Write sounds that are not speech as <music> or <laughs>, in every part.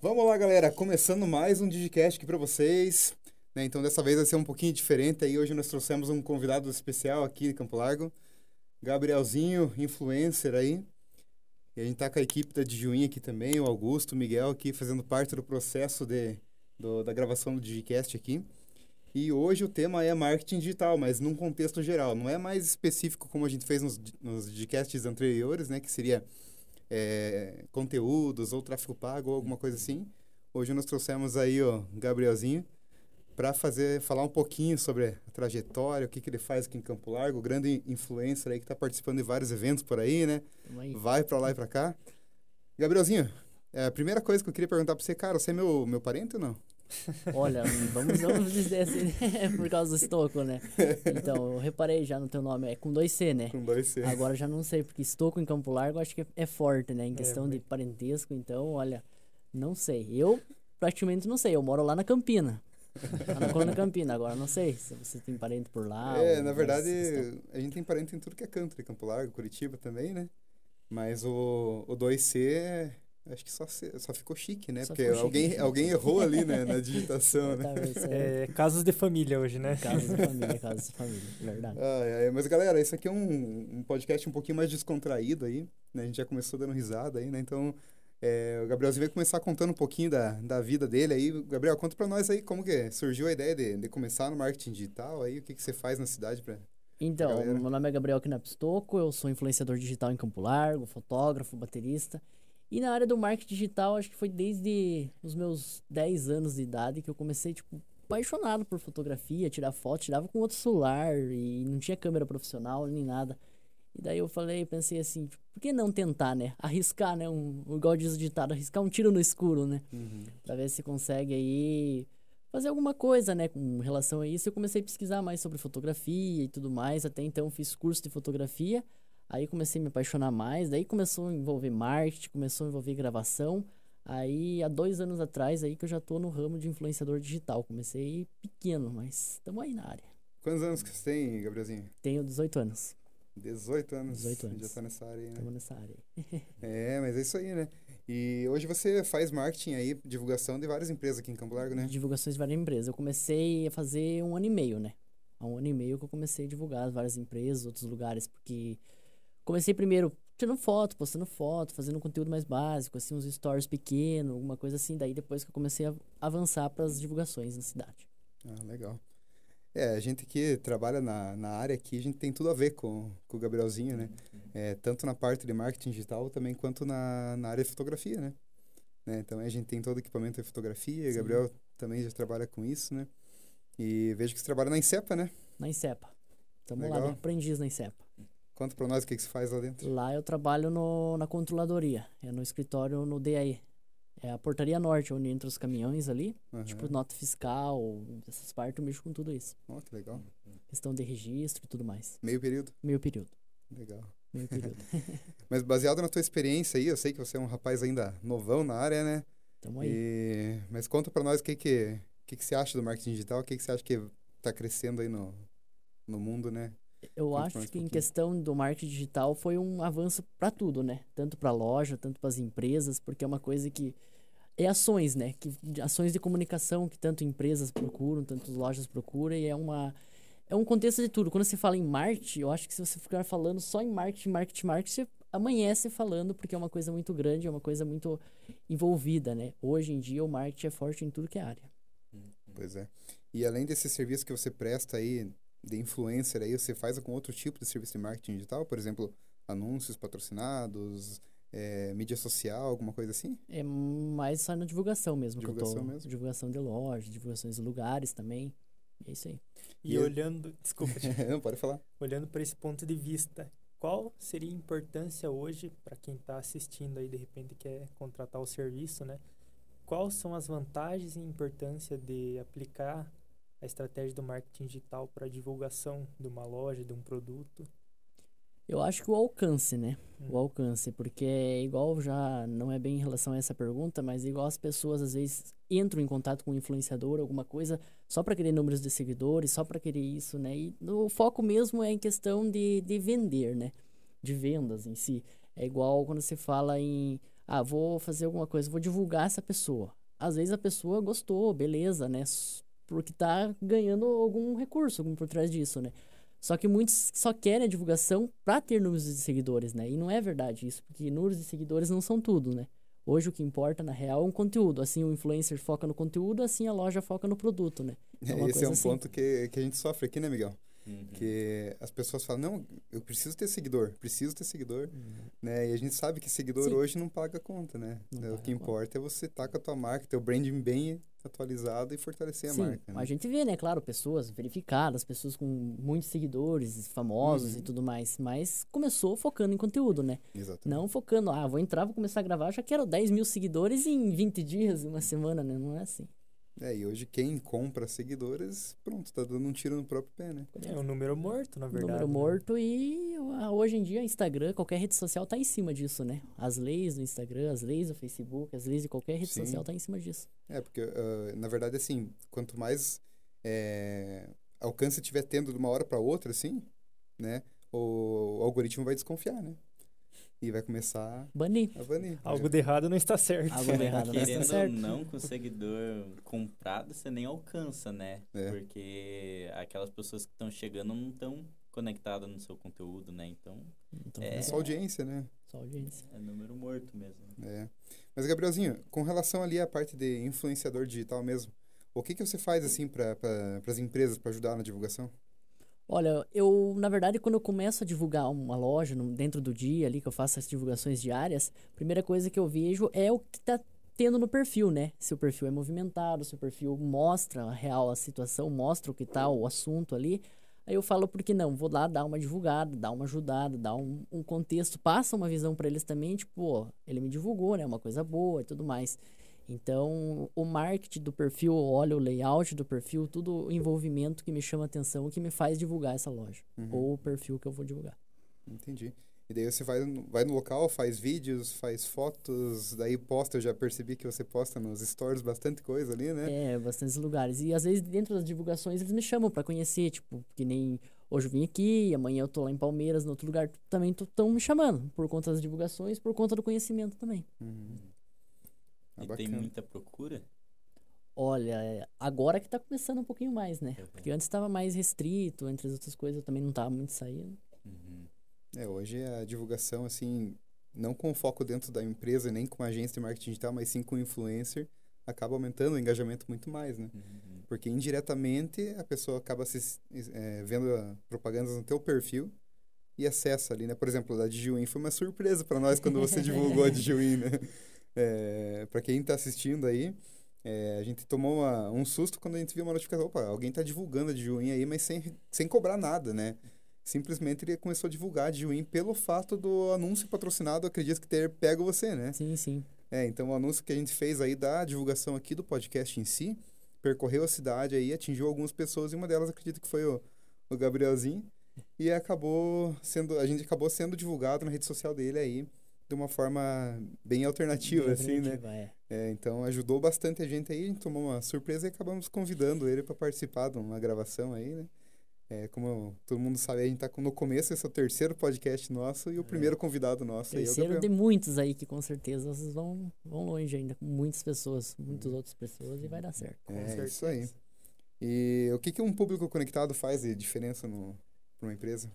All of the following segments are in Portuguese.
Vamos lá, galera. Começando mais um Digicast aqui para vocês. Né? Então, dessa vez vai ser um pouquinho diferente. Aí, hoje nós trouxemos um convidado especial aqui de Campo Largo. Gabrielzinho, influencer aí. E a gente tá com a equipe da Dijuinha aqui também, o Augusto, o Miguel aqui, fazendo parte do processo de, do, da gravação do Digicast aqui. E hoje o tema é marketing digital, mas num contexto geral. Não é mais específico como a gente fez nos, nos Digicasts anteriores, né? Que seria é, conteúdos ou tráfego pago ou alguma coisa assim. Hoje nós trouxemos aí o Gabrielzinho para fazer falar um pouquinho sobre a trajetória, o que, que ele faz aqui em Campo Largo, grande influencer aí que está participando de vários eventos por aí, né? Aí. Vai para lá e para cá. Gabrielzinho, é, a primeira coisa que eu queria perguntar para você, cara, você é meu, meu parente ou não? Olha, vamos, vamos dizer assim, né? <laughs> por causa do estoco, né? Então, eu reparei já no teu nome, é com dois C, né? Com dois C. Agora já não sei, porque estoco em Campo Largo acho que é forte, né? Em questão de parentesco, então, olha, não sei. Eu praticamente não sei, eu moro lá na Campina. Lá na Colônia Campina, agora não sei se você tem parente por lá. É, na verdade, a gente tem parente em tudo que é canto, de Campo Largo, Curitiba também, né? Mas o, o 2C, acho que só, só ficou chique, né? Só Porque ficou chique. alguém, alguém errou ali, né? Na <laughs> digitação, né? É É, casos de família hoje, né? casos de família, <laughs> casos de família, verdade. Ai, ai, mas galera, isso aqui é um, um podcast um pouquinho mais descontraído aí, né? A gente já começou dando risada aí, né? Então, é, o Gabrielzinho vai começar contando um pouquinho da, da vida dele aí. Gabriel, conta pra nós aí como que surgiu a ideia de, de começar no marketing digital aí, o que, que você faz na cidade pra... Então, galera. meu nome é Gabriel Knappstoco, eu sou influenciador digital em Campo Largo, fotógrafo, baterista. E na área do marketing digital, acho que foi desde os meus 10 anos de idade que eu comecei, tipo, apaixonado por fotografia, tirar foto, tirava com outro celular e não tinha câmera profissional nem nada. E daí eu falei, pensei assim, tipo, por que não tentar, né? Arriscar, né? Um, igual diz o ditado, arriscar um tiro no escuro, né? Pra ver se consegue aí fazer alguma coisa, né, com relação a isso. Eu comecei a pesquisar mais sobre fotografia e tudo mais. Até então fiz curso de fotografia. Aí comecei a me apaixonar mais. Daí começou a envolver marketing, começou a envolver gravação. Aí há dois anos atrás aí que eu já tô no ramo de influenciador digital. Comecei pequeno, mas estamos aí na área. Quantos anos que você tem, Gabrielzinho? Tenho 18 anos. 18 anos. 18 anos. Já tá nessa área aí, né? Estamos nessa área. aí. <laughs> É, mas é isso aí, né? E hoje você faz marketing aí, divulgação de várias empresas aqui em Campo Largo, né? Divulgações de várias empresas. Eu comecei a fazer um ano e meio, né? Há um ano e meio que eu comecei a divulgar várias empresas, outros lugares, porque comecei primeiro tirando foto, postando foto, fazendo conteúdo mais básico, assim, uns stories pequenos, alguma coisa assim. Daí depois que eu comecei a avançar para as divulgações na cidade. Ah, legal. É, a gente que trabalha na, na área aqui, a gente tem tudo a ver com, com o Gabrielzinho, né? É, tanto na parte de marketing digital também quanto na, na área de fotografia, né? né? Então a gente tem todo o equipamento de fotografia, Sim. Gabriel também já trabalha com isso, né? E vejo que você trabalha na Incepa, né? Na Incepa. Tamo lá, de aprendiz na Incepa. Conta pra nós o que, que você faz lá dentro. Lá eu trabalho no, na controladoria, é no escritório no DAE. É a portaria norte, onde entra os caminhões ali, Aham. tipo nota fiscal, essas partes eu mexo com tudo isso. Ó, que legal. Questão de registro e tudo mais. Meio período. Meio período. Legal. Meio período. <laughs> Mas baseado na tua experiência aí, eu sei que você é um rapaz ainda novão na área, né? Tamo aí. E... Mas conta pra nós o que que, que que você acha do marketing digital, o que que você acha que tá crescendo aí no, no mundo, né? Eu conta acho um que em questão do marketing digital foi um avanço para tudo, né? Tanto para loja, tanto para as empresas, porque é uma coisa que é ações, né? Que de- ações de comunicação que tanto empresas procuram, tanto lojas procuram e é uma é um contexto de tudo. Quando você fala em marketing, eu acho que se você ficar falando só em marketing, marketing, marketing, você amanhece falando porque é uma coisa muito grande, é uma coisa muito envolvida, né? Hoje em dia o marketing é forte em tudo que é área. Pois é. E além desse serviço que você presta aí de influencer aí, você faz algum outro tipo de serviço de marketing digital? Por exemplo, anúncios patrocinados, é, mídia social, alguma coisa assim? É mais só na divulgação mesmo que eu Divulgação tô. mesmo? Divulgação de lojas, divulgações de lugares também. É isso aí. E, E- olhando, desculpa, <laughs> Não, pode falar. olhando para esse ponto de vista, qual seria a importância hoje para quem está assistindo aí de repente quer contratar o serviço, né? Quais são as vantagens e importância de aplicar a estratégia do marketing digital para divulgação de uma loja, de um produto? Eu acho que o alcance, né? Hum. O alcance, porque é igual já não é bem em relação a essa pergunta, mas igual as pessoas às vezes entram em contato com um influenciador, alguma coisa, só para querer números de seguidores, só para querer isso, né? E o foco mesmo é em questão de, de vender, né? De vendas em si. É igual quando você fala em Ah, vou fazer alguma coisa, vou divulgar essa pessoa. Às vezes a pessoa gostou, beleza, né? Porque tá ganhando algum recurso algum por trás disso, né? Só que muitos só querem a divulgação pra ter números de seguidores, né? E não é verdade isso, porque números de seguidores não são tudo, né? Hoje o que importa, na real, é um conteúdo. Assim o influencer foca no conteúdo, assim a loja foca no produto, né? É uma Esse é um assim. ponto que, que a gente sofre aqui, né, Miguel? Uhum. Que as pessoas falam, não, eu preciso ter seguidor, preciso ter seguidor, né? E a gente sabe que seguidor Sim. hoje não paga conta, né? Não o paga que conta. importa é você estar com a tua marca, teu branding bem atualizado e fortalecer Sim, a marca. né? a gente vê, né, claro, pessoas verificadas, pessoas com muitos seguidores, famosos Uhum. e tudo mais, mas começou focando em conteúdo, né? Exatamente. Não focando, ah, vou entrar, vou começar a gravar, já quero 10 mil seguidores em 20 dias, uma semana, né? Não é assim. É, e hoje quem compra seguidores, pronto, tá dando um tiro no próprio pé, né? É um número morto, na verdade. Número né? morto e ah, hoje em dia Instagram, qualquer rede social tá em cima disso, né? As leis do Instagram, as leis do Facebook, as leis de qualquer rede Sim. social tá em cima disso. É, porque, ah, na verdade, assim, quanto mais é, alcance tiver tendo de uma hora para outra, assim, né? O, algoritmo vai desconfiar, né? E vai começar Banir. a banir. Algo de errado não está certo. Algo de errado, tá Querendo ou certo. não, com seguidor comprado, você nem alcança, né? É. Porque aquelas pessoas que estão chegando não estão conectadas no seu conteúdo, né? Então, Então, É. É só audiência, né? só audiência. é número morto mesmo. É. Mas, Gabrielzinho, com relação ali à parte de influenciador digital mesmo, o que que você faz, assim, para pra, as empresas para ajudar na divulgação? Olha, eu, na verdade, quando eu começo a divulgar uma loja no- dentro do dia ali, que eu faço as divulgações diárias, a primeira coisa que eu vejo é o que tá tendo no perfil, né? Se o perfil é movimentado, se o perfil mostra a real a situação, mostra o que tá o assunto ali. Aí eu falo, por que não? Vou lá dar uma divulgada, dar uma ajudada, dar um, um contexto, passa uma visão para eles também, tipo, ó, ele me divulgou, né? Uma coisa boa e tudo mais. Então, o marketing do perfil, olha o layout do perfil, tudo o envolvimento que me chama atenção, que me faz divulgar essa loja. Uhum. Ou o perfil que eu vou divulgar. Entendi. E daí você vai, no- vai no local, faz vídeos, faz fotos, daí posta, eu já percebi que você posta nos stories bastante coisa ali, né? É, bastantes lugares. E às vezes dentro das divulgações eles me chamam pra conhecer, tipo, que nem hoje eu vim aqui, amanhã eu tô lá em Palmeiras, no outro lugar também estão me chamando, por conta das divulgações, por conta do conhecimento também. Uhum. Ah, e tem muita procura? Olha, é, agora que tá começando um pouquinho mais, né? Uhum. Porque antes estava mais restrito, entre as outras coisas eu também não tava muito saindo. Uhum. É, hoje a divulgação, assim, não com foco dentro da empresa, nem com agência de marketing digital, mas sim com influencer, acaba aumentando o engajamento muito mais, né? Uhum. Porque indiretamente a pessoa acaba se, é, vendo a propagandas no teu perfil e acessa ali, né? Por exemplo, a Digiwin foi uma surpresa para nós quando você <laughs> divulgou a Digiwin, né? É, para quem tá assistindo aí, é, a gente tomou uma- um susto quando a gente viu uma notificação, opa, alguém tá divulgando a Digiwin aí, mas sem, sem cobrar nada, né? Simplesmente ele começou a divulgar a Digiwin pelo fato do anúncio patrocinado, acredito que ter pego você, né? Sim, sim. É, então o anúncio que a gente fez aí da divulgação aqui do podcast em si, percorreu a cidade aí, atingiu algumas pessoas e uma delas acredito que foi o, o Gabrielzinho e acabou sendo, a gente acabou sendo divulgado na rede social dele aí de uma forma bem alternativa, Bem assim, né? é. É, então ajudou bastante a gente aí, a gente tomou uma surpresa e acabamos convidando ele para participar de uma gravação aí, né? É, como todo mundo sabe, a gente tá com- no começo, esse é o terceiro podcast nosso e o primeiro convidado nosso aí é Terceiro de muitos aí que com certeza vocês vão, vão longe ainda, com muitas pessoas, muitas outras pessoas e vai dar certo. Com É, certeza. isso aí. E o que, que um público conectado faz de diferença para uma empresa?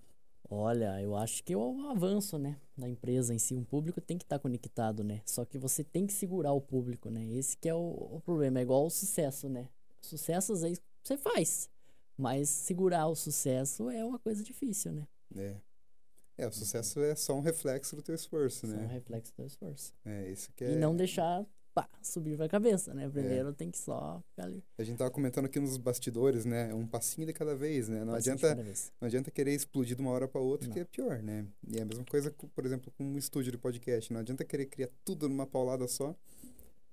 Olha, eu acho que é o avanço, né, da empresa em si. Um público tem que estar conectado, né? Só que você tem que segurar o público, né? Esse que é o, o problema. É igual o sucesso, né? Sucesso às vezes você faz, mas segurar o sucesso é uma coisa difícil, né? É. É, o sucesso é só um reflexo do teu esforço, Isso é um né? reflexo do esforço. É, isso que é... E não deixar, pá, subir pra cabeça, né? Primeiro tem que só ficar ali. A gente tava comentando aqui nos bastidores, né? Um passinho de cada vez, né? Não de adianta, não adianta querer explodir de uma hora para outra, Não. que é pior, né? E é a mesma coisa, por exemplo, com um estúdio de podcast. Não adianta querer criar tudo numa paulada só,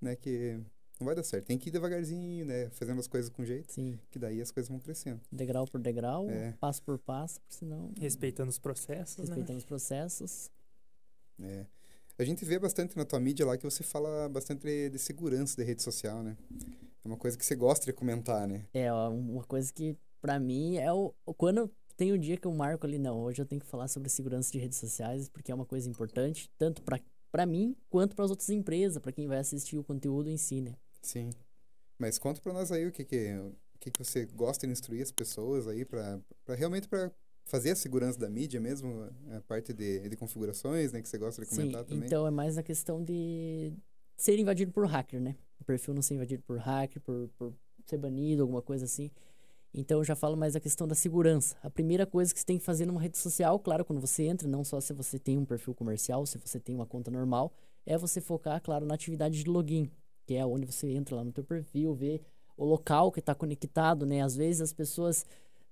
né? Que não vai dar certo. Tem que ir devagarzinho, né? Fazendo as coisas com jeito, Sim, que daí as coisas vão crescendo. degrau por degrau, É. passo por passo, senão Respeitando os processos, né? respeitando os processos. É. A gente vê bastante na tua mídia lá que você fala bastante de segurança de rede social, né? É uma coisa que você gosta de comentar, né? É, uma coisa que pra mim é o, quando tem um dia que eu marco ali, não, hoje eu tenho que falar sobre segurança de redes sociais, porque é uma coisa importante, tanto pra para mim quanto para as outras empresas, para quem vai assistir o conteúdo em si, né? Sim. Mas conta para nós aí o que que, o que que você gosta de instruir as pessoas aí para realmente para fazer a segurança da mídia mesmo, a parte de, de configurações, né, que você gosta de comentar Sim, também. então é mais a questão de ser invadido por hacker, né? O perfil não ser invadido por hacker, por, por ser banido, alguma coisa assim. Então eu já falo mais da questão da segurança. A primeira coisa que você tem que fazer numa rede social, claro, quando você entra, não só se você tem um perfil comercial, se você tem uma conta normal, é você focar, claro, na atividade de login, que é onde você entra lá no teu perfil, vê o local que está conectado, né? Às vezes as pessoas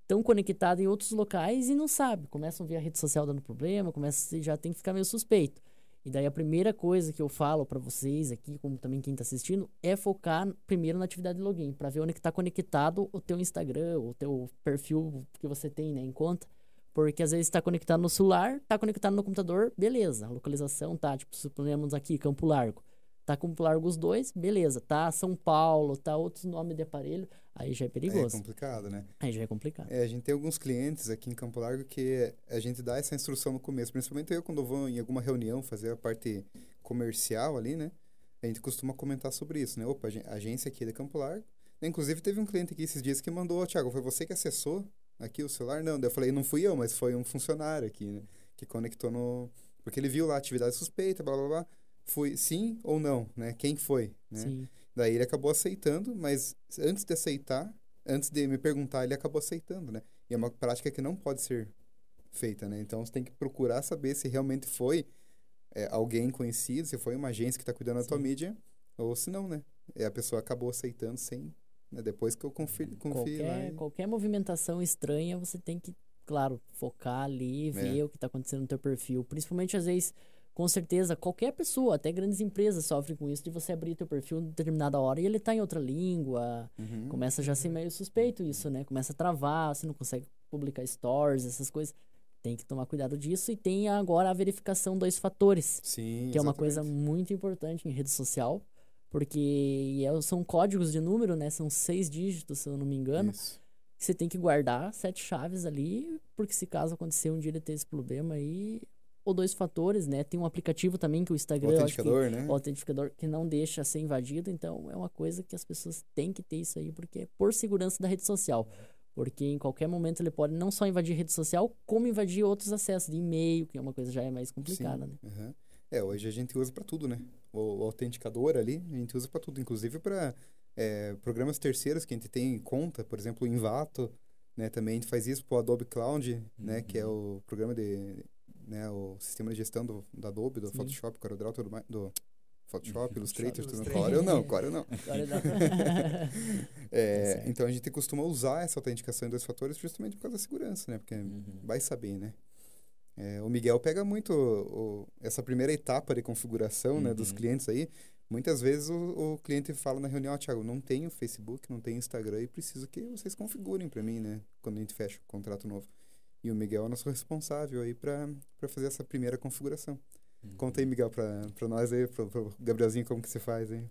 estão conectadas em outros locais e não sabem, começam a ver a rede social dando problema, começa já tem que ficar meio suspeito. E daí a primeira coisa que eu falo para vocês aqui, como também quem está assistindo, é focar primeiro na atividade de login, para ver onde está conectado o teu Instagram, o teu perfil que você tem né, em conta. Porque às vezes está conectado no celular, está conectado no computador, beleza. A localização tá, tipo, suponhamos aqui, Campo Largo. Tá Campo Largo os dois, beleza. Tá São Paulo, tá outros nomes de aparelho, aí já é perigoso. É complicado, né? Aí já é complicado. É, a gente tem alguns clientes aqui em Campo Largo que a gente dá essa instrução no começo, principalmente eu quando eu vou em alguma reunião fazer a parte comercial ali, né? A gente costuma comentar sobre isso, né? Opa, a agência aqui é de Campo Largo. Inclusive teve um cliente aqui esses dias que mandou, Thiago, foi você que acessou aqui o celular? Não, daí eu falei, não fui eu, mas foi um funcionário aqui, né? Que conectou no... Porque ele viu lá atividade suspeita, blá, blá, blá. Fui sim ou não, né? Quem foi, né? Sim. Daí ele acabou aceitando, mas antes de aceitar, antes de me perguntar, ele acabou aceitando, né? E é uma prática que não pode ser feita, né? Então você tem que procurar saber se realmente foi é, alguém conhecido, se foi uma agência que está cuidando da tua mídia, ou se não, né? E a pessoa acabou aceitando sem. Né? Depois que eu confio, confio qualquer, e... qualquer movimentação estranha, você tem que, claro, focar ali, ver é. o que está acontecendo no teu perfil. Principalmente às vezes com certeza qualquer pessoa, até grandes empresas sofrem com isso de você abrir teu perfil em determinada hora e ele tá em outra língua. Uhum. Começa já a ser meio suspeito isso, né? Começa a travar, você não consegue publicar stories, essas coisas. Tem que tomar cuidado disso e tem agora a verificação dois fatores. Sim, que é uma coisa muito importante em rede social, porque é, são códigos de número, né? São seis dígitos, se eu não me engano. Isso. Você tem que guardar sete chaves ali, porque se caso acontecer um dia ele ter esse problema aí, ou dois fatores, né? Tem um aplicativo também que o Instagram... O autentificador, que, né? O autentificador que não deixa ser invadido. Então, é uma coisa que as pessoas têm que ter isso aí, porque é por segurança da rede social. Porque em qualquer momento ele pode não só invadir rede social, como invadir outros acessos de e-mail, que é uma coisa já é mais complicada, Sim. né? Uhum. É, hoje a gente usa para tudo, né? O, o, autenticador ali, a gente usa para tudo, inclusive para é, programas terceiros que a gente tem em conta, por exemplo, o Invato, né? Também a gente faz isso para o Adobe Cloud, uhum. né? Que é uhum. o programa de né, o sistema de gestão do, do Adobe, do Sim. Photoshop, CorelDRAW, tudo mais, do Photoshop, <laughs> Illustrator, tudo mais. Corel não, Corel não. <laughs> <laughs> é, tá então a gente costuma usar essa autenticação em dois fatores justamente por causa da segurança, né? Porque uhum. vai saber, né? É, o Miguel pega muito o, o, essa primeira etapa de configuração uhum. né, dos uhum. clientes aí. Muitas vezes o, o cliente fala na reunião, ah, Thiago, não tenho Facebook, não tenho Instagram e preciso que vocês configurem para mim, né? Quando a gente fecha o contrato novo. E o Miguel é o nosso responsável aí para fazer essa primeira configuração. Uhum. Conta aí, Miguel, para nós aí, para o Gabrielzinho, como que você faz aí.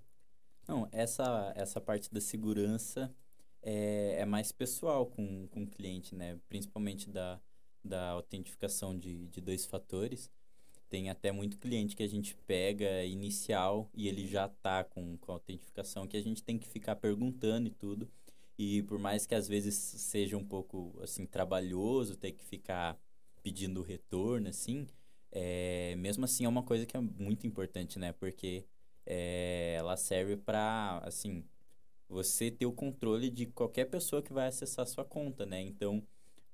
Não, essa, essa parte da segurança é, é mais pessoal com, com o cliente, né? Principalmente da, da autentificação de, de dois fatores. Tem até muito cliente que a gente pega inicial e ele já tá com, com a autentificação que a gente tem que ficar perguntando e tudo. E por mais que às vezes seja um pouco assim trabalhoso ter que ficar pedindo retorno assim, é, mesmo assim é uma coisa que é muito importante, né? Porque é, ela serve para assim você ter o controle de qualquer pessoa que vai acessar a sua conta, né? Então,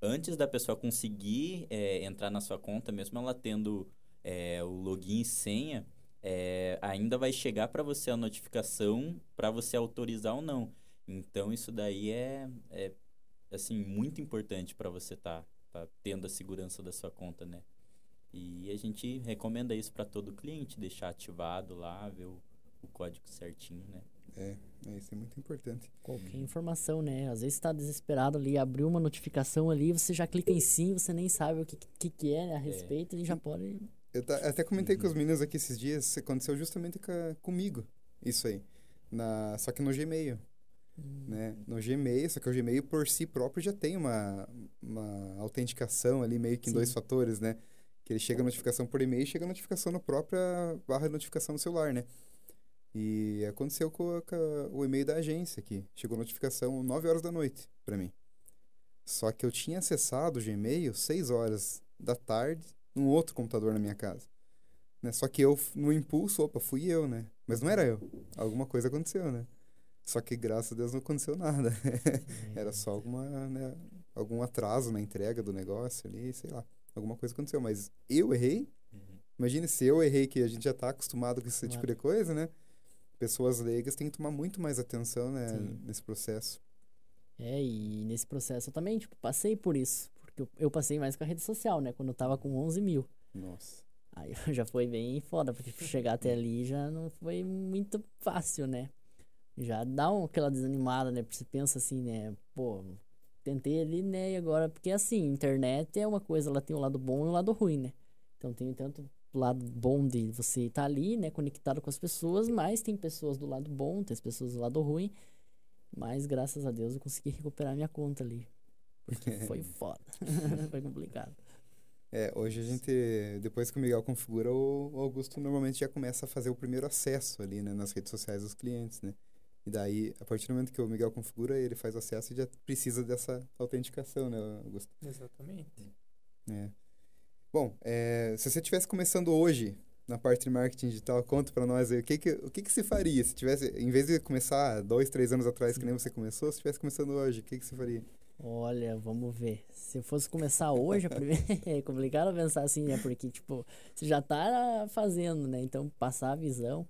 antes da pessoa conseguir é, entrar na sua conta, mesmo ela tendo é, o login e senha, é, ainda vai chegar para você a notificação para você autorizar ou não. Então isso daí é, é assim muito importante para você estar tá, tá tendo a segurança da sua conta, né? E a gente recomenda isso para todo cliente, deixar ativado lá, ver o, o código certinho, né? É, é, isso é muito importante. Qualquer informação, né? Às vezes está desesperado ali, abriu uma notificação ali, você já clica em sim, você nem sabe o que, que, que é né, a é. respeito, é. e já pode. Eu até comentei uhum. com os meninos aqui esses dias, aconteceu justamente com, comigo, isso aí. Na, só que no Gmail. Hum. Né? No Gmail, só que o Gmail por si próprio já tem uma, uma autenticação ali meio que em Sim. dois fatores, né? Que ele chega a notificação por e-mail e chega a notificação na própria barra de notificação no celular, né? E aconteceu com, a, com a, o e-mail da agência aqui. Chegou notificação 9 horas da noite para mim. Só que eu tinha acessado o Gmail 6 horas da tarde num outro computador na minha casa. Né? Só que eu, no impulso, opa, fui eu, né? Mas não era eu. Alguma coisa aconteceu, né? Só que graças a Deus não aconteceu nada. <laughs> era só alguma, né, algum atraso na entrega do negócio ali, sei lá. Alguma coisa aconteceu. Mas eu errei. Uhum. Imagine se eu errei, que a gente já está acostumado com esse Claro. tipo de coisa, né? Pessoas leigas têm que tomar muito mais atenção, né? Sim. Nesse processo. É, e nesse processo eu também, tipo, passei por isso. Porque eu, eu passei mais com a rede social, né? Quando eu tava com 11 mil. Nossa. Aí <laughs> já foi bem foda, porque <laughs> chegar até ali já não foi muito fácil, né? Já dá um, aquela desanimada, né? Porque você pensa assim, né? Pô, tentei ali, né? E agora, porque assim, internet é uma coisa, ela tem um lado bom e um lado ruim, né? Então tem tanto lado bom de você estar ali, né? Conectado com as pessoas, mas tem pessoas do lado bom, tem as pessoas do lado ruim. Mas graças a Deus eu consegui recuperar minha conta ali. Porque <laughs> foi foda. <laughs> foi complicado. É, hoje a gente, depois que o Miguel configura, o Augusto normalmente já começa a fazer o primeiro acesso ali, né, nas redes sociais dos clientes, né? E daí, a partir do momento que o Miguel configura, ele faz acesso e já precisa dessa autenticação, né, Augusto? Exatamente. É. Bom, é, se você estivesse começando hoje na parte de marketing digital, conta para nós aí, o que que, o que que se faria se tivesse, em vez de começar dois, três anos atrás, que nem você começou, se estivesse começando hoje, o que que você faria? Olha, vamos ver. Se eu fosse começar hoje, a primeira... <laughs> é complicado pensar assim, né? Porque, tipo, você já tá fazendo, né? Então, passar a visão,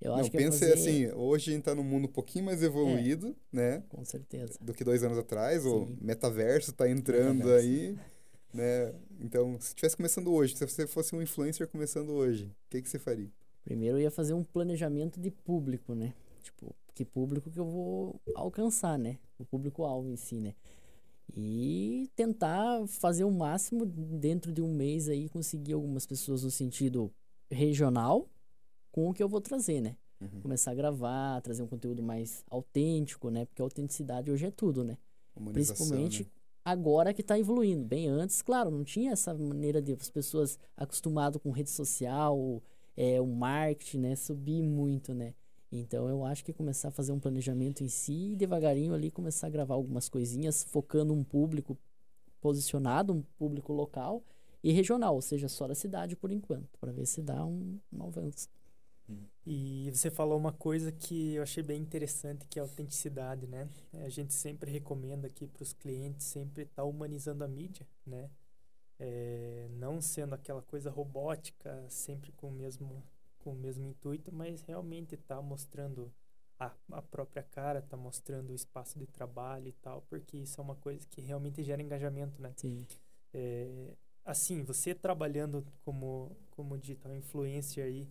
eu Não, acho que eu ia pensa fazer... assim, hoje a gente tá num mundo um pouquinho mais evoluído, né? Com certeza. do que dois anos atrás, o Sim. metaverso está entrando Metaverso. aí, né? Então, se estivesse começando hoje, se você fosse um influencer começando hoje, o que, que você faria? Primeiro eu ia fazer um planejamento de público, né? Tipo, que público que eu vou alcançar, né? O público-alvo em si, né? E tentar fazer o máximo dentro de um mês aí, conseguir algumas pessoas no sentido regional com o que eu vou trazer, né? Uhum. Começar a gravar, trazer um conteúdo mais autêntico, né? Porque a autenticidade hoje é tudo, né? Principalmente né? agora que está evoluindo. Bem antes, claro, não tinha essa maneira de as pessoas acostumadas com rede social, é, o marketing, né? Subir muito, né? Então eu acho que começar a fazer um planejamento em si e devagarinho ali começar a gravar algumas coisinhas, focando um público posicionado, um público local e regional, ou seja, só da cidade por enquanto, para ver se dá um, um avanço. E você falou uma coisa que eu achei bem interessante, que é a autenticidade, né? A gente sempre recomenda aqui para os clientes sempre estar humanizando a mídia, né? É, não sendo aquela coisa robótica, sempre com o mesmo, com o mesmo intuito, mas realmente estar mostrando a, a própria cara, tá mostrando o espaço de trabalho e tal, porque isso é uma coisa que realmente gera engajamento, né? Sim. É, assim, você trabalhando como, como digital influencer aí,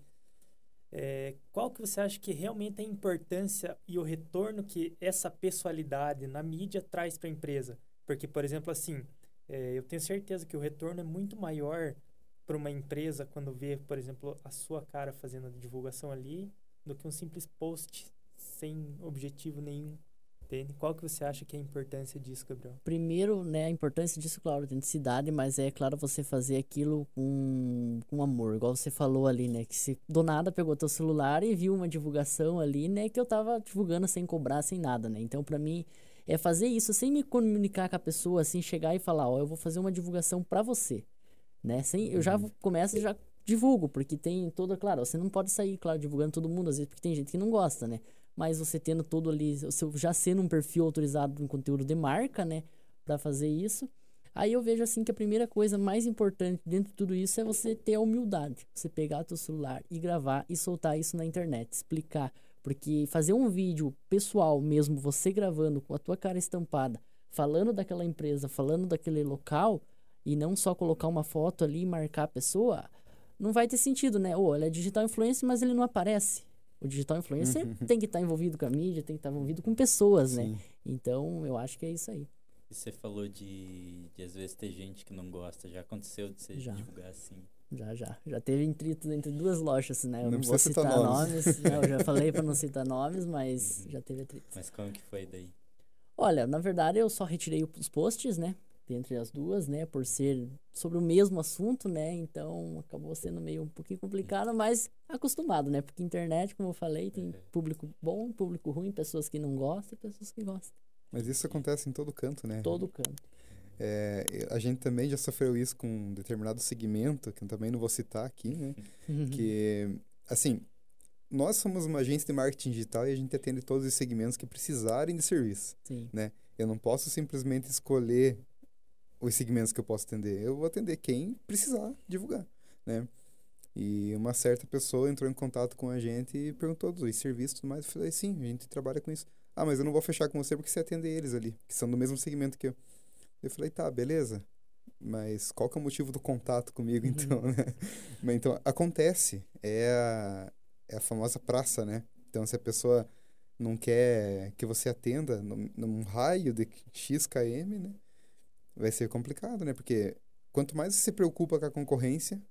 é, qual que você acha que realmente é a importância e o retorno que essa pessoalidade na mídia traz para a empresa? Porque, por exemplo, assim, é, eu tenho certeza que o retorno é muito maior para uma empresa quando vê, por exemplo, a sua cara fazendo a divulgação ali, do que um simples post sem objetivo nenhum. Entende? Qual que você acha que é a importância disso, Gabriel? Primeiro, né, a importância disso, claro, autenticidade, mas é claro você fazer aquilo com, com amor, igual você falou ali, né, que você do nada pegou teu celular e viu uma divulgação ali, né, que eu tava divulgando sem cobrar, sem nada, né, então pra mim é fazer isso sem me comunicar com a pessoa, assim, chegar e falar, ó, eu vou fazer uma divulgação pra você, né, sem, eu já vou- começo e já divulgo, porque tem toda, claro, você não pode sair, claro, divulgando todo mundo, às vezes porque tem gente que não gosta, né, mas você tendo todo ali, você já sendo um perfil autorizado em conteúdo de marca, né, para fazer isso. Aí eu vejo assim que a primeira coisa mais importante dentro de tudo isso é você ter a humildade, você pegar teu celular e gravar e soltar isso na internet, explicar, porque fazer um vídeo pessoal mesmo, você gravando com a tua cara estampada, falando daquela empresa, falando daquele local e não só colocar uma foto ali e marcar a pessoa, não vai ter sentido, né? Ou ele é digital influencer, mas ele não aparece. O digital influencer <laughs> tem que estar envolvido com a mídia, tem que estar envolvido com pessoas, né? Sim. Então, eu acho que é isso aí. E você falou de, de às vezes ter gente que não gosta. Já aconteceu de você Já. divulgar assim? Já, já. Já teve intrito entre duas lojas, né? Eu Não não, vou citar citar nomes. nomes. né? Eu já falei pra não <laughs> citar nomes, mas Uhum. já teve atrito. Mas como que foi daí? Olha, na verdade eu só retirei os posts, né? Entre as duas, né? Por ser sobre o mesmo assunto, né? Então acabou sendo meio um pouquinho complicado, mas acostumado, né? Porque internet, como eu falei, tem É. público bom, público ruim, pessoas que não gostam e pessoas que gostam. Mas isso acontece em todo canto, né? Todo canto. É, a gente também já sofreu isso com um determinado segmento, que eu também não vou citar aqui, né? que, assim, nós somos uma agência de marketing digital e a gente atende todos os segmentos que precisarem de serviço. Sim. Eu não posso simplesmente escolher os segmentos que eu posso atender. Eu vou atender quem precisar divulgar, né? E uma certa pessoa entrou em contato com a gente e perguntou dos serviços e tudo mais. Eu falei, sim, a gente trabalha com isso. Ah, mas eu não vou fechar com você porque você atende eles ali, que são do mesmo segmento que eu. Eu falei, tá, beleza. Mas qual que é o motivo do contato comigo, Uhum. então, <laughs> né? Mas, então, acontece. É a, é a famosa praça, né? Então, se a pessoa não quer que você atenda num, num raio de X km, né? Vai ser complicado, né? Porque quanto mais você se preocupa com a concorrência,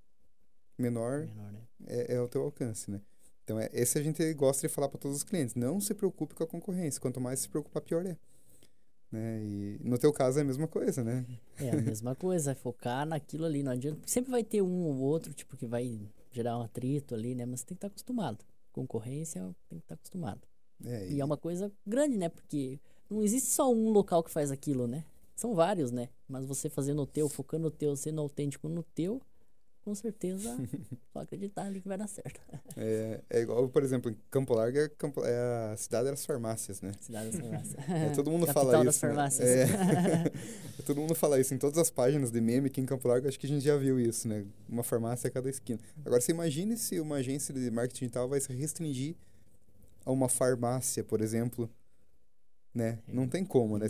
menor Menor, né? é, é o teu alcance, né? Então, é, esse a gente gosta de falar para todos os clientes. Não se preocupe com a concorrência. Quanto mais se preocupar, pior é. Né? E no teu caso é a mesma coisa, né? É a mesma <laughs> coisa, é focar naquilo ali. Não adianta. Sempre vai ter um ou outro, tipo, que vai gerar um atrito ali, né? Mas tem que estar acostumado. Concorrência tem que estar acostumado. É, E é uma coisa grande, né? Porque não existe só um local que faz aquilo, né? São vários, né? Mas você fazendo o teu, focando no teu, sendo autêntico no teu, com certeza, <laughs> só acreditar ali que vai dar certo. É, é igual, por exemplo, em Campo Largo é, Campo- é a cidade das farmácias, né? Cidade das farmácias. <laughs> É, todo mundo <laughs> Capital fala das isso. né? farmácias. É. todo mundo fala isso em todas as páginas de meme aqui em Campo Largo, acho que a gente já viu isso, né? Uma farmácia a cada esquina. Agora, você imagine se uma agência de marketing digital vai se restringir a uma farmácia, por exemplo, né? Não tem como, né?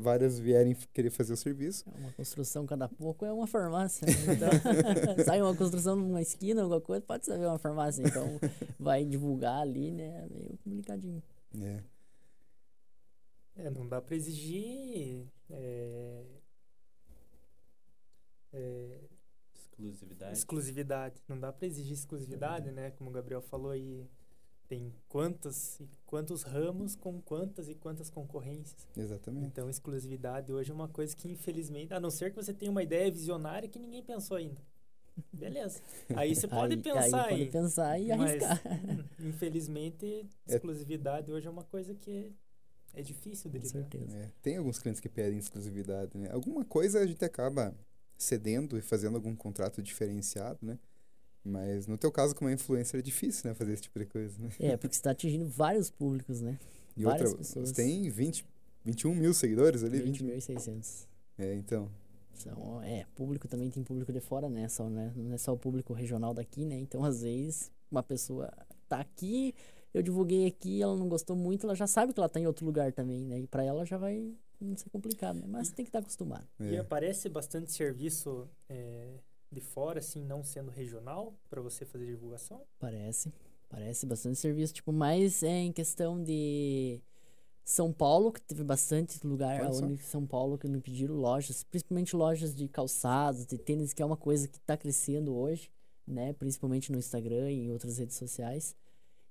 Várias vierem querer fazer o serviço, É Uma construção cada pouco é uma farmácia. né? Então, <laughs> sai uma construção numa esquina, alguma coisa, pode saber uma farmácia. Então, vai divulgar ali, né? É meio complicadinho. né? É, não dá para exigir é, é, Exclusividade. exclusividade. Não dá para exigir exclusividade, né? Como o Gabriel falou aí, tem quantos e quantos ramos com quantas e quantas concorrências. Exatamente. Então, exclusividade hoje é uma coisa que, infelizmente, a não ser que você tenha uma ideia visionária que ninguém pensou ainda. Beleza. Aí você <laughs> pode aí, pensar aí. aí. Pode pensar e mas, arriscar. hum, <laughs> infelizmente, É. exclusividade hoje é uma coisa que é difícil de Com lidar. certeza. É, tem alguns clientes que pedem exclusividade, né? Alguma coisa a gente acaba cedendo e fazendo algum contrato diferenciado, né? Mas no teu caso, como é influencer, é difícil, né? Fazer esse tipo de coisa, né? É, porque você está atingindo vários públicos, né? E Várias outra, pessoas. você tem 20, 21 mil seguidores ali? 20 mil. 20.600. É, então. São, é, público também tem público de fora, né? Só, né? Não é só o público regional daqui, né? Então, às vezes, uma pessoa tá aqui, eu divulguei aqui, ela não gostou muito, ela já sabe que ela tá em outro lugar também, né? E pra ela já vai não ser complicado, né? Mas tem que estar acostumado. E É. aparece bastante serviço é, de fora, assim, não sendo regional, para você fazer divulgação? Parece. Parece bastante serviço, tipo, mais é em questão de São Paulo, que teve bastante lugar onde São Paulo que me pediram lojas, principalmente lojas de calçados, de tênis, que é uma coisa que tá crescendo hoje, né? Principalmente no Instagram e em outras redes sociais.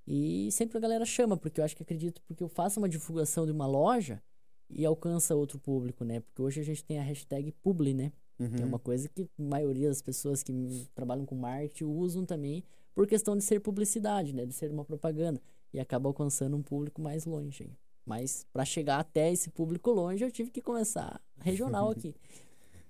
E sempre a galera chama, porque eu acho que acredito, porque eu faço uma divulgação de uma loja e alcança outro público, né? Porque hoje a gente tem a hashtag Publi, né? Uhum. É uma coisa que a maioria das pessoas que trabalham com marketing usam também por questão de ser publicidade, né? De ser uma propaganda. E acaba alcançando um público mais longe. aí. Mas para chegar até esse público longe, eu tive que começar regional <laughs> aqui.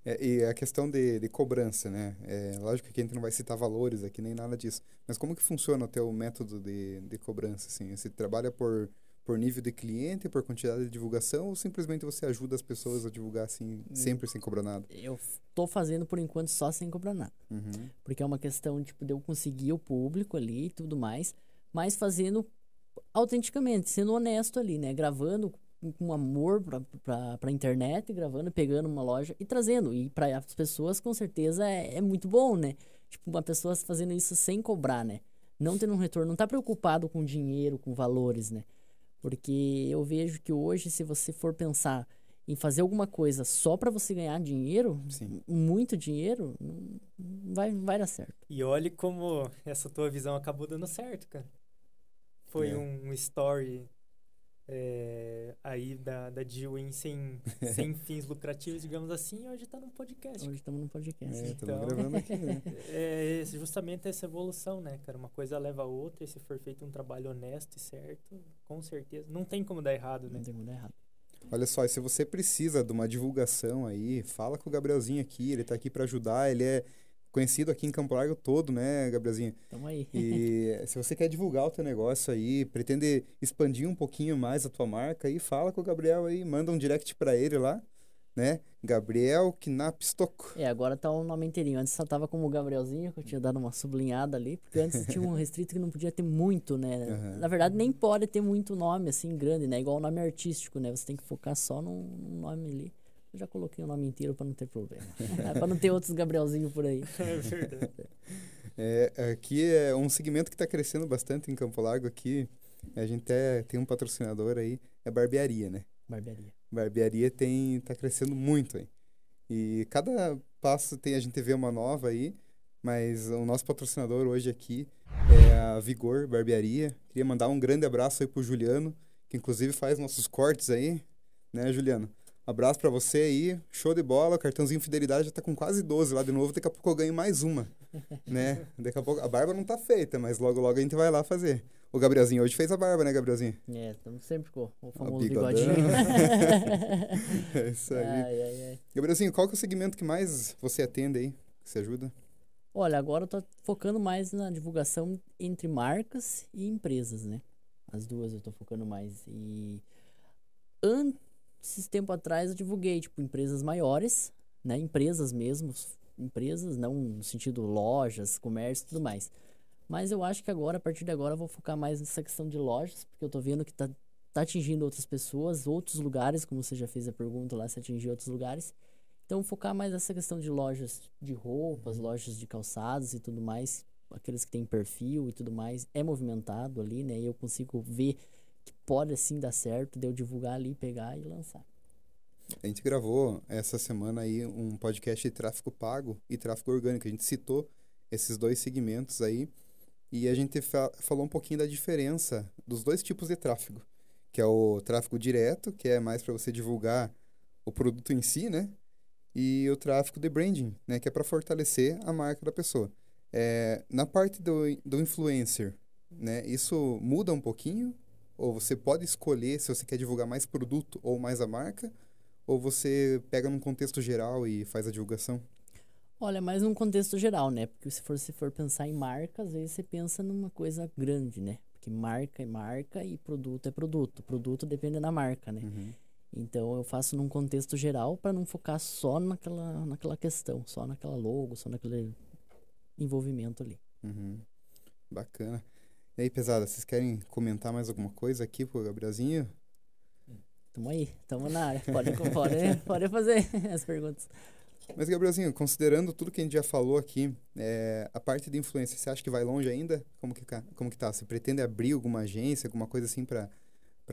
É, e a questão de, de cobrança, né? É, lógico que a gente não vai citar valores aqui, nem nada disso. Mas como que funciona o teu método de, de cobrança, assim? Você trabalha por, por nível de cliente, por quantidade de divulgação, ou simplesmente você ajuda as pessoas a divulgar, assim, sempre sem cobrar nada? Eu tô fazendo por enquanto só sem cobrar nada. Uhum. Porque é uma questão, tipo, de eu conseguir o público ali e tudo mais, mas fazendo autenticamente, sendo honesto ali, né? Gravando com- amor pra, pra, pra internet, gravando, pegando uma loja e trazendo. E para as pessoas, com certeza, é, é muito bom, né? Tipo, uma pessoa fazendo isso sem cobrar, né? Não tendo um retorno, não tá preocupado com dinheiro, com valores, né? Porque eu vejo que hoje, se você for pensar em fazer alguma coisa só para você ganhar dinheiro, Sim. muito dinheiro, não vai, não vai dar certo. E olhe como essa tua visão acabou dando certo, cara. Foi É. um story é, aí da, da G-Win sem, <laughs> sem fins lucrativos, digamos assim, hoje está num podcast. Hoje estamos num podcast. É, estamos Então- gravando aqui, né? <laughs> É justamente essa evolução, né, cara? Uma coisa leva a outra, e se for feito um trabalho honesto e certo, com certeza. Não tem como dar errado, né? Não tem como dar errado. Olha só, e se você precisa de uma divulgação aí, fala com o Gabrielzinho aqui, ele tá aqui para ajudar, ele é conhecido aqui em Campo Largo todo, né, Gabrielzinho? Tamo aí. E <laughs> se você quer divulgar o teu negócio aí, pretende expandir um pouquinho mais a tua marca aí, fala com o Gabriel aí, manda um direct para ele lá, né? Gabriel Knapstock. É, agora tá o nome inteirinho. Antes só tava como Gabrielzinho, que eu tinha dado uma sublinhada ali, porque antes tinha um restrito que não podia ter muito, né? <laughs> Aham. Na verdade, nem pode ter muito nome assim grande, né? Igual o nome artístico, né? Você tem que focar só num, num nome ali. Eu já coloquei o nome inteiro pra não ter problema. <laughs> pra não ter outros Gabrielzinho por aí. <laughs> É verdade. É, aqui é um segmento que está crescendo bastante em Campo Largo aqui. A gente até tem um patrocinador aí, é barbearia, né? Barbearia. Barbearia tem tá crescendo muito aí. E cada passo tem a gente vê uma nova aí, mas o nosso patrocinador hoje aqui é a Vigor Barbearia. Queria mandar um grande abraço aí pro Juliano, que inclusive faz nossos cortes aí, né, Juliano? Abraço pra você aí, show de bola, o cartãozinho Fidelidade já tá com quase 12 lá de novo, daqui a pouco eu ganho mais uma, <laughs> né? Daqui a pouco, a barba não tá feita, mas logo logo a gente vai lá fazer. O Gabrielzinho hoje fez a barba, né, Gabrielzinho? É, estamos sempre com o famoso bigodão. bigodinho. <laughs> <laughs> É isso aí. ai, ai, ai. Gabrielzinho, qual que é o segmento que mais você atende aí? Que você ajuda? Olha, agora eu tô focando mais na divulgação entre marcas e empresas, né? As duas eu tô focando mais. E antes, tempo atrás, eu divulguei, tipo, empresas maiores, né? Empresas mesmo, empresas, não no sentido lojas, comércio e tudo mais. Mas eu acho que agora, a partir de agora, eu vou focar mais nessa questão de lojas, porque eu tô vendo que tá, tá atingindo outras pessoas, outros lugares, como você já fez a pergunta lá, se atingir outros lugares. Então, focar mais nessa questão de lojas de roupas, lojas de calçados e tudo mais, aqueles que têm perfil e tudo mais, é movimentado ali, né? E eu consigo ver que pode assim dar certo, de eu divulgar ali, pegar e lançar. A gente gravou essa semana aí um podcast de tráfego pago e tráfego orgânico. A gente citou esses dois segmentos aí e a gente fa- falou um pouquinho da diferença dos dois tipos de tráfego, que é o tráfego direto, que é mais para você divulgar o produto em si, né? E o tráfego de branding, né? Que é para fortalecer a marca da pessoa. É, na parte do, do influencer, né? Isso muda um pouquinho? Ou você pode escolher se você quer divulgar mais produto ou mais a marca? Ou você pega num contexto geral e faz a divulgação? Olha, mais num contexto geral, né? Porque se for, se for pensar em marca, às vezes você pensa numa coisa grande, né? Porque marca é marca e produto é produto. Produto depende da marca, né? Então eu faço num contexto geral para não focar só naquela, naquela questão, só naquela logo, só naquele envolvimento ali. Uhum. Bacana. E aí, pesada, vocês querem comentar mais alguma coisa aqui pro Gabrielzinho? Tamo aí, tamo na área. Pode, pode, pode fazer <laughs> as perguntas. Mas, Gabrielzinho, considerando tudo que a gente já falou aqui, é, a parte de influência, você acha que vai longe ainda? Como que, ca- como que tá? Você pretende abrir alguma agência, alguma coisa assim para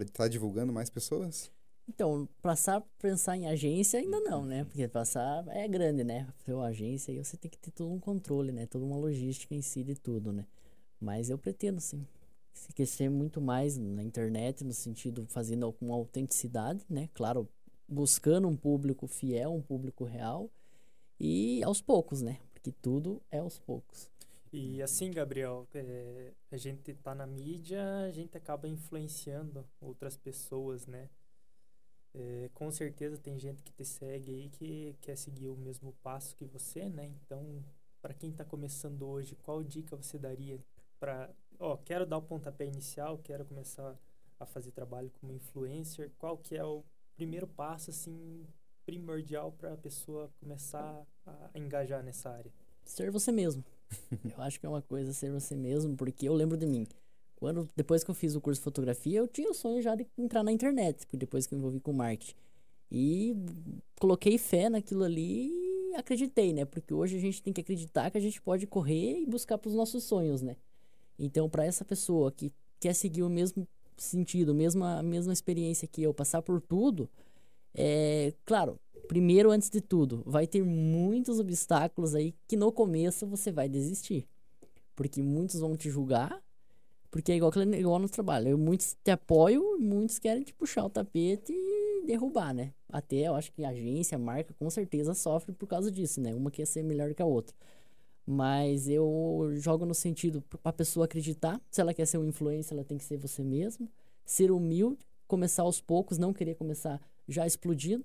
estar divulgando mais pessoas? Então, passar pensar em agência ainda não, né? Porque passar é grande, né? Uma agência aí você tem que ter todo um controle, né? Toda uma logística em si de tudo, né? Mas eu pretendo, sim. Se crescer muito mais na internet, no sentido fazendo com autenticidade, né? Claro, buscando um público fiel, um público real. E aos poucos, né? Porque tudo é aos poucos. E assim, Gabriel, é, a gente tá na mídia, a gente acaba influenciando outras pessoas, né? É, com certeza tem gente que te segue aí que quer seguir o mesmo passo que você, né? Então, para quem tá começando hoje, qual dica você daria para, ó, quero dar o pontapé inicial, quero começar a fazer trabalho como influencer, qual que é o primeiro passo assim primordial para a pessoa começar a engajar nessa área? ser você mesmo. <laughs> eu acho que é uma coisa ser você mesmo, porque eu lembro de mim. Quando, depois que eu fiz o curso de fotografia, eu tinha o sonho já de entrar na internet, porque depois que eu me envolvi com marketing. E coloquei fé naquilo ali e acreditei, né? Porque hoje a gente tem que acreditar que a gente pode correr e buscar para os nossos sonhos, né? Então, para essa pessoa que quer seguir o mesmo sentido, mesma, a mesma experiência que eu, passar por tudo, é claro, primeiro, antes de tudo, vai ter muitos obstáculos aí que no começo você vai desistir. Porque muitos vão te julgar, Porque é igual, igual no trabalho. Muitos te apoiam, muitos querem te puxar o tapete e derrubar, né? Até eu acho que a agência, a marca, com certeza sofre por causa disso, né? Uma quer ser melhor que a outra. Mas eu jogo no sentido pra pessoa acreditar. Se ela quer ser um influencer, ela tem que ser você mesmo. Ser humilde, começar aos poucos, não querer começar já explodindo.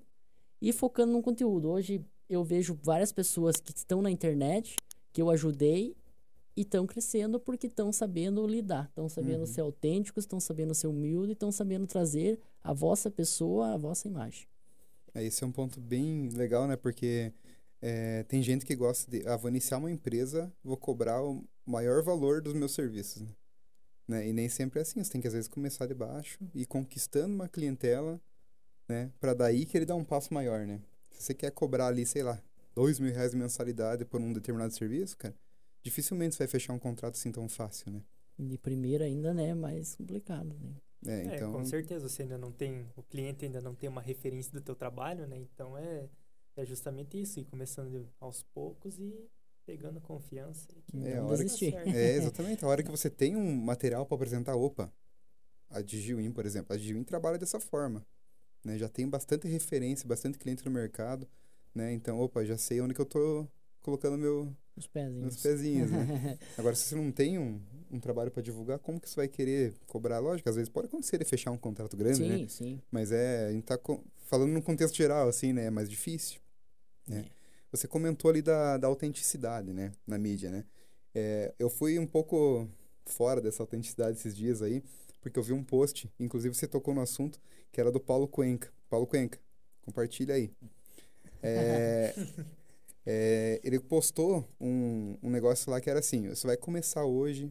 E focando no conteúdo. Hoje eu vejo várias pessoas que estão na internet, que eu ajudei e estão crescendo porque estão sabendo lidar, estão sabendo Uhum. ser autênticos, estão sabendo ser humildes, estão sabendo trazer a vossa pessoa, a vossa imagem. É, esse é um ponto bem legal, né? Porque é, tem gente que gosta de. Ah, vou iniciar uma empresa, vou cobrar o maior valor dos meus serviços. Né? Né? E nem sempre é assim. Você tem que, às vezes, começar de baixo e conquistando uma clientela, né? Pra daí que ele dá um passo maior, né? Se você quer cobrar ali, sei lá, dois mil reais de mensalidade por um determinado serviço, cara, dificilmente você vai fechar um contrato assim tão fácil, né? De primeira ainda, né, é mais complicado, né? É, É, então. com certeza, você ainda não tem, o cliente ainda não tem uma referência do teu trabalho, né? Então é, é justamente isso, ir começando aos poucos e pegando confiança. e que É, a não hora que- desistir. certo. É, <laughs> exatamente. A hora que você tem um material para apresentar, opa, a Digiwin, por exemplo, a Digiwin trabalha dessa forma, né? Já tem bastante referência, bastante cliente no mercado, né? Então, opa, já sei onde que eu tô colocando meu, Os pezinhos. meus pezinhos, né? <laughs> Agora, se você não tem um, um trabalho para divulgar, como que você vai querer cobrar? Lógico, às vezes pode acontecer de fechar um contrato grande, né? sim, sim. Mas é, a gente tá falando num contexto geral, assim, né? É mais difícil, né? É. Você comentou ali da, da autenticidade, né? Na mídia, né? É, eu fui um pouco fora dessa autenticidade esses dias aí, porque eu vi um post, inclusive você tocou no assunto, que era do Paulo Cuenca. Paulo Cuenca, compartilha aí. É, <laughs> é, ele postou um, um negócio lá que era assim, você vai começar hoje,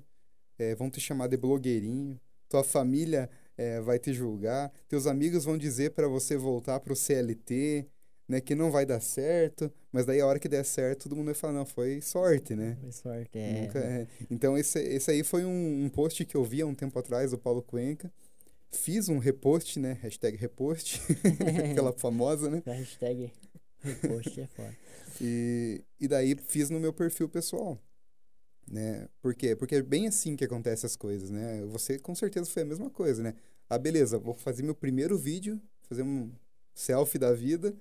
é, vão te chamar de blogueirinho, tua família é, vai te julgar, teus amigos vão dizer para você voltar pro CLT, né, que não vai dar certo, mas daí a hora que der certo, todo mundo vai falar, não, foi sorte, né? Foi sorte, é. Nunca- é. Então, esse, esse aí foi um, um post que eu vi há um tempo atrás do Paulo Cuenca. Fiz um repost, né? Hashtag repost, <laughs> aquela famosa, né? A <laughs> hashtag repost é foda. E, e daí fiz no meu perfil pessoal, né? Por quê? Porque é bem assim que acontecem as coisas, né? Você com certeza foi a mesma coisa, né? Ah, beleza, vou fazer meu primeiro vídeo, fazer um selfie da vida,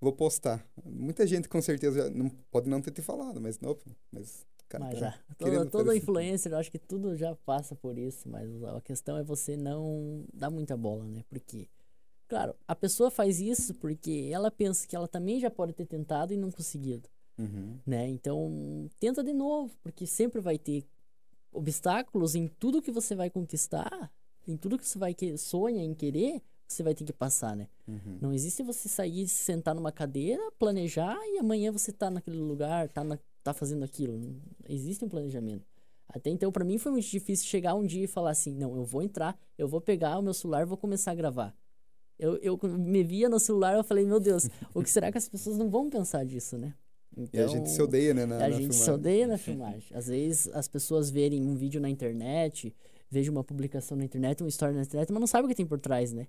vou postar. Muita gente com certeza já não, pode não ter te falado, mas não, mas cara, Mas tá Todo, todo fazer- influencer, eu acho que tudo já passa por isso, mas a questão é você não dar muita bola, né? Porque, claro, a pessoa faz isso porque ela pensa que ela também já pode ter tentado e não conseguido, Uhum. né? Então, tenta de novo, porque sempre vai ter obstáculos em tudo que você vai conquistar, em tudo que você vai que sonha em querer, você vai ter que passar, né? Uhum. Não existe você sair, sentar numa cadeira, planejar e amanhã você tá naquele lugar, tá, na, tá fazendo aquilo. Existe um planejamento. Até então, pra mim foi muito difícil chegar um dia e falar assim: não, eu vou entrar, eu vou pegar o meu celular e vou começar a gravar. Eu, eu me via no celular eu falei: meu Deus, <laughs> o que será que as pessoas não vão pensar disso, né? E a gente se odeia, né? Na, a na gente se filmagem. odeia na <laughs> filmagem. Às vezes as pessoas verem um vídeo na internet, vejam uma publicação na internet, uma história na internet, mas não sabem o que tem por trás, né?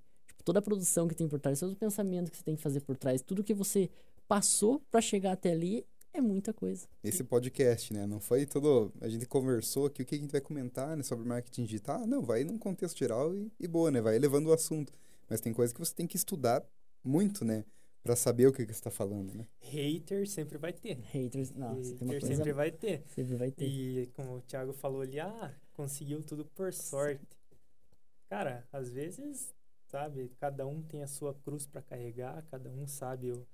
Toda a produção que tem por trás, todo o pensamento que você tem que fazer por trás, tudo que você passou pra chegar até ali é muita coisa. Esse podcast, né? Não foi todo. A gente conversou aqui o que a gente vai comentar né, sobre marketing digital. Não, vai num contexto geral e, e boa, né? Vai levando o assunto. Mas tem coisa que você tem que estudar muito, né? Pra saber o que, que você tá falando, né? Hater sempre vai ter. Haters, uma Hater coisa. sempre vai ter. Sempre vai ter. E como o Thiago falou ali, ah, conseguiu tudo por sorte. Cara, às vezes, sabe, cada um tem a sua cruz para carregar, cada um sabe o,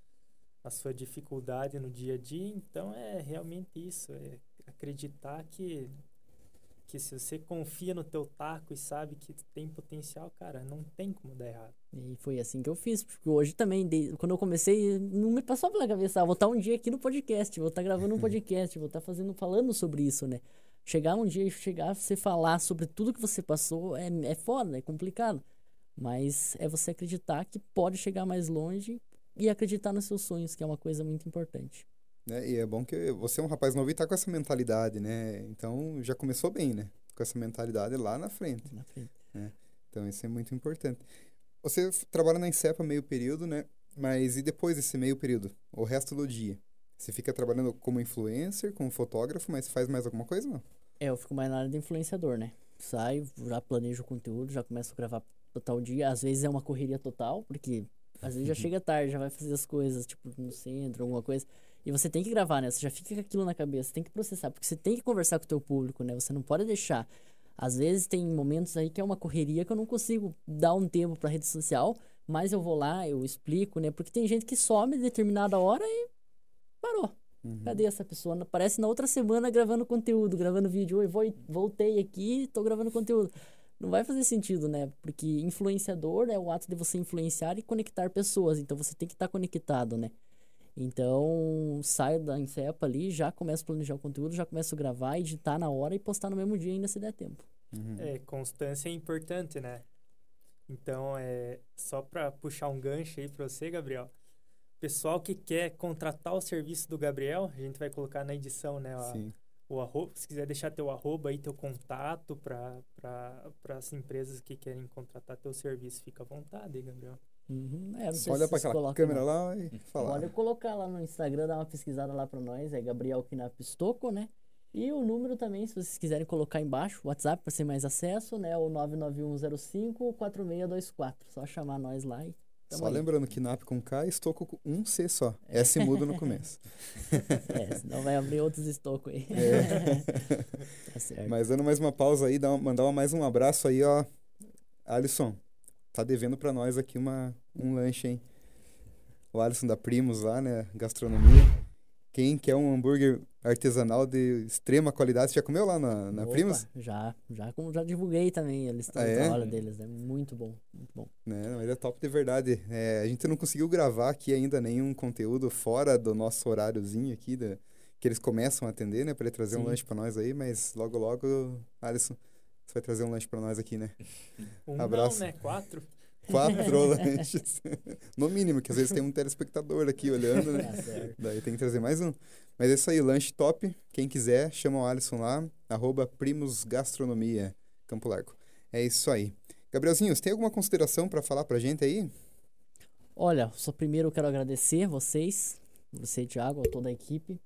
a sua dificuldade no dia a dia, então é realmente isso, é acreditar que que se você confia no teu taco e sabe que tem potencial, cara, não tem como dar errado. E foi assim que eu fiz, porque hoje também, quando eu comecei, não me passou pela cabeça, ah, vou estar um dia aqui no podcast, vou estar gravando um <laughs> podcast, vou estar fazendo, falando sobre isso, né? Chegar um dia e chegar, você falar sobre tudo que você passou é, é foda, é complicado. Mas é você acreditar que pode chegar mais longe e acreditar nos seus sonhos, que é uma coisa muito importante. né? E é bom que você é um rapaz novo e tá com essa mentalidade, né? Então já começou bem, né? Com essa mentalidade lá na frente. Na frente. Então isso é muito importante. Você trabalha na Insepa meio período, né? Mas e depois desse meio período? O resto do dia? Você fica trabalhando como influencer, como fotógrafo, mas faz mais alguma coisa, não? É, eu fico mais na área de influenciador, né? saio, já planejo o conteúdo, já começo a gravar tal dia. Às vezes é uma correria total, porque às vezes já Uhum. chega tarde, já vai fazer as coisas, tipo, no centro, alguma coisa. E você tem que gravar, né? Você já fica com aquilo na cabeça, tem que processar, porque você tem que conversar com o teu público, né? Você não pode deixar. Às vezes tem momentos aí que é uma correria que eu não consigo dar um tempo pra rede social, mas eu vou lá, eu explico, né? Porque tem gente que some determinada hora e parou. Uhum. Cadê essa pessoa? Aparece na outra semana gravando conteúdo, gravando vídeo. Oi, voltei aqui, tô gravando conteúdo. Não vai fazer sentido, né? Porque influenciador é o ato de você influenciar e conectar pessoas. Então você tem que estar conectado, né? Então, saio da Incepa ali, já começo a planejar o conteúdo, já começo a gravar, editar na hora e postar no mesmo dia ainda se der tempo. Uhum. É, constância é importante, né? Então, é só para puxar um gancho aí para você, Gabriel. Pessoal que quer contratar o serviço do Gabriel, a gente vai colocar na edição, né? a- Sim. O arroba, se quiser deixar teu arroba aí, teu contato para as empresas que querem contratar teu serviço, fica à vontade, Gabriel. Uhum. É, olha vocês aquela câmera lá. lá e fala. Pode colocar lá no Instagram, dar uma pesquisada lá pra nós, é Gabriel Kinap Stocco, né? E o número também, se vocês quiserem colocar embaixo, o WhatsApp para ser mais acesso, né? O 99105-4624. Só chamar nós lá e tamo Só aí. lembrando que NAP com K, estou com um C só. S mudo no começo. <laughs> É, senão vai abrir outros estocos aí. <laughs> tá certo. Mas dando mais uma pausa aí, uma- mandar mais um abraço aí, ó. Alisson, tá devendo pra nós aqui uma, um lanche, hein? O Alisson da Primos lá, né? Gastronomia. Quem quer um hambúrguer artesanal de extrema qualidade, você já comeu lá na, na Opa, Primos? Já, já, como já divulguei também a lista Ah, é? trabalho deles, é muito bom, muito bom. Né? Mas é top de verdade. É, a gente não conseguiu gravar aqui ainda nenhum conteúdo fora do nosso horáriozinho aqui, da, que eles começam a atender, né? Pra ele trazer um Sim. lanche pra nós aí, mas logo, logo, Alisson, você vai trazer um lanche pra nós aqui, né? <laughs> Um Abraço. não, né? Quatro. Quatro lanches. No mínimo, que às vezes tem um telespectador aqui olhando, né? Certo. Daí tem que trazer mais um. Mas é isso aí, lanche top. Quem quiser, chama o Alisson lá, arroba Gastronomia, Campo Largo. É isso aí. Gabrielzinho, você tem alguma consideração pra falar pra gente aí? Olha, só primeiro eu quero agradecer vocês, você, Thiago, a toda a equipe,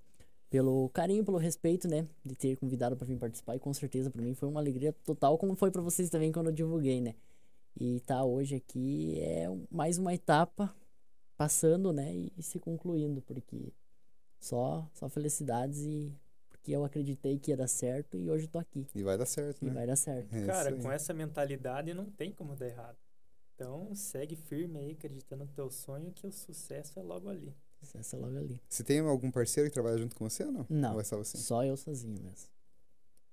pelo carinho, pelo respeito, né, de ter convidado para vir participar e com certeza para mim foi uma alegria total, como foi para vocês também quando eu divulguei, né. E tá hoje aqui é mais uma etapa passando, né, e, e se concluindo, porque só só felicidades e porque eu acreditei que ia dar certo e hoje tô aqui E vai dar certo, e né? vai dar certo. É Cara, com essa mentalidade não tem como dar errado. Então, segue firme aí, acreditando no teu sonho, que o sucesso é logo ali. Essa logo ali. Você tem algum parceiro que trabalha junto com você ou não? Não. Ou é só você? Só eu sozinho mesmo.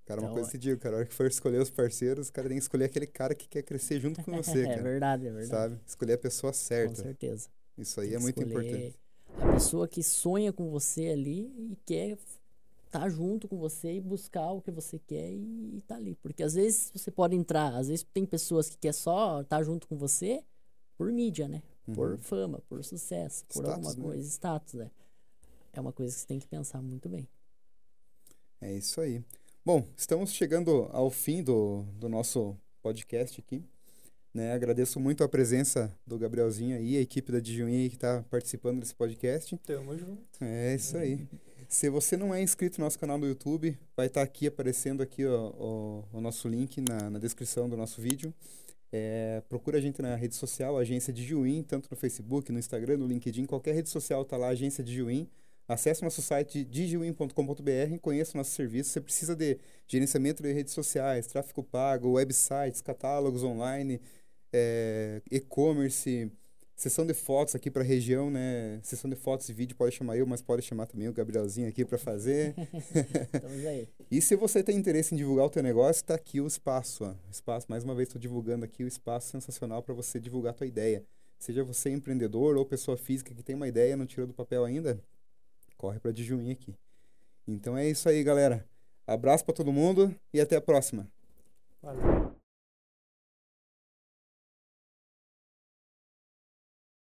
Cara, uma Então, coisa que eu digo, cara, a hora que for escolher os parceiros, o cara tem que escolher aquele cara que quer crescer junto com você, <laughs> é cara. verdade, é verdade. Sabe? Escolher a pessoa Com certa. certeza. Isso aí é muito importante. A pessoa que sonha com você ali e quer estar junto com você e buscar o que você quer e, e tá ali. Porque às vezes você pode entrar, às vezes tem pessoas que quer só estar junto com você por mídia, né? Por Uhum. fama, por sucesso, por Status, alguma né? coisa, status, né? É uma coisa que você tem que pensar muito bem. É isso aí. Bom, estamos chegando ao fim do, do nosso podcast aqui. Né? Agradeço muito a presença do Gabrielzinho aí, a equipe da Dijuí que está participando desse podcast. Tamo junto. É isso aí. Se você não é inscrito no nosso canal do YouTube, vai estar aqui aparecendo aqui ó, o, o nosso link na, na descrição do nosso vídeo. É, procura a gente na rede social, Agência de Juim, tanto no Facebook, no Instagram, no LinkedIn, qualquer rede social tá lá, Agência de Juim. Acesse nosso site digiwin.com.br, conheça o nosso serviço. Você precisa de gerenciamento de redes sociais, tráfego pago, websites, catálogos online, é, e-commerce, sessão de fotos aqui para a região, né? Sessão de fotos e vídeo pode chamar eu, mas pode chamar também o Gabrielzinho aqui para fazer. <laughs> Estamos aí. E se você tem interesse em divulgar o teu negócio, está aqui o espaço, ó. Espaço, mais uma vez estou divulgando aqui o espaço sensacional para você divulgar a tua ideia. Seja você empreendedor ou pessoa física que tem uma ideia, não tirou do papel ainda, corre para Dijuim aqui. Então é isso aí, galera. Abraço para todo mundo e até a próxima. Valeu.